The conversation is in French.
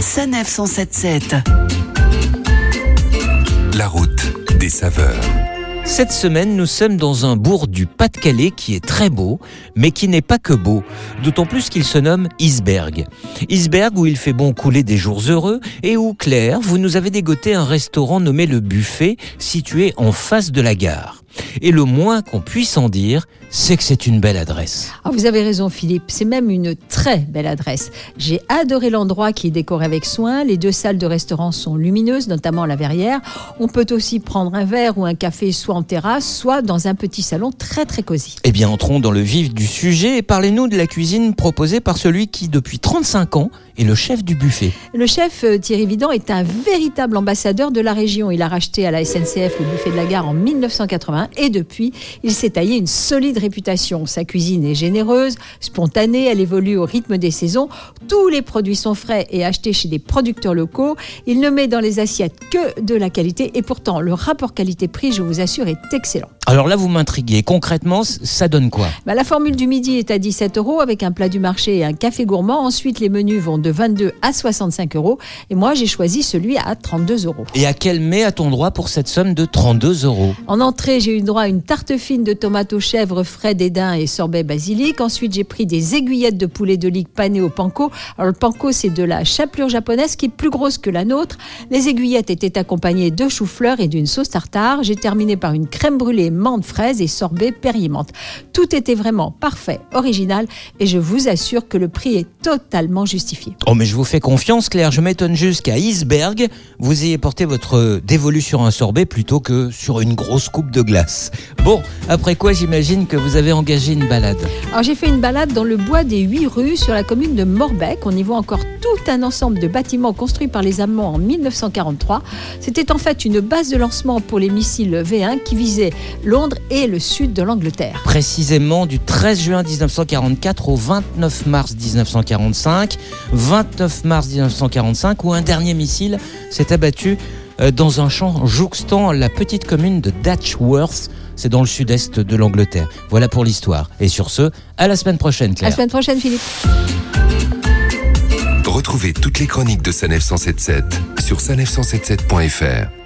Sanef 177. La route des saveurs. Cette semaine, nous sommes dans un bourg du Pas-de-Calais qui est très beau, mais qui n'est pas que beau, d'autant plus qu'il se nomme Isberg. Isberg où il fait bon couler des jours heureux et où, Claire, vous nous avez dégoté un restaurant nommé le Buffet, situé en face de la gare. Et le moins qu'on puisse en dire, c'est que c'est une belle adresse. Ah, vous avez raison Philippe, c'est même une très belle adresse. J'ai adoré l'endroit qui est décoré avec soin, les deux salles de restaurant sont lumineuses, notamment la verrière. On peut aussi prendre un verre ou un café soit en terrasse, soit dans un petit salon très très cosy. Eh bien, entrons dans le vif du sujet et parlez-nous de la cuisine proposée par celui qui, depuis 35 ans, est le chef du buffet. Le chef euh, Thierry Vidant est un véritable ambassadeur de la région. Il a racheté à la SNCF le buffet de la gare en 1980 et depuis, il s'est taillé une solide réputation. Sa cuisine est généreuse, spontanée, elle évolue au rythme des saisons. Tous les produits sont frais et achetés chez des producteurs locaux. Il ne met dans les assiettes que de la qualité et pourtant le rapport qualité-prix, je vous assure, est excellent. Alors là, vous m'intriguez. Concrètement, ça donne quoi? Bah, La formule du midi est à 17 euros avec un plat du marché et un café gourmand. Ensuite, les menus vont de 22 à 65 euros. Et moi, j'ai choisi celui à 32 euros. Et à quel mets a-t-on droit pour cette somme de 32 euros? En entrée, j'ai eu droit à une tarte fine de tomates aux chèvres, frais d'édin et sorbet basilic. Ensuite, j'ai pris des aiguillettes de poulet de ligue pané au panko. Alors, le panko, c'est de la chapelure japonaise qui est plus grosse que la nôtre. Les aiguillettes étaient accompagnées de chou-fleur et d'une sauce tartare. J'ai terminé par une crème brûlée menthe fraise et sorbet périmente. Tout était vraiment parfait, original et je vous assure que le prix est totalement justifié. Oh mais je vous fais confiance Claire, je m'étonne juste qu'à Isberg, vous ayez porté votre dévolu sur un sorbet plutôt que sur une grosse coupe de glace. Bon, après quoi j'imagine que vous avez engagé une balade. Alors j'ai fait une balade dans le bois des huit rues sur la commune de Morbec. On y voit encore tout un ensemble de bâtiments construits par les Allemands en 1943. C'était en fait une base de lancement pour les missiles V1 qui visaient Londres et le sud de l'Angleterre. Précisément du 13 juin 1944 au 29 mars 1945. 29 mars 1945 où un dernier missile s'est abattu dans un champ jouxtant la petite commune de Datchworth. C'est dans le sud-est de l'Angleterre. Voilà pour l'histoire. Et sur ce, à la semaine prochaine, Claire. À la semaine prochaine, Philippe. Retrouvez toutes les chroniques de Sanef 177 sur sanef177.fr.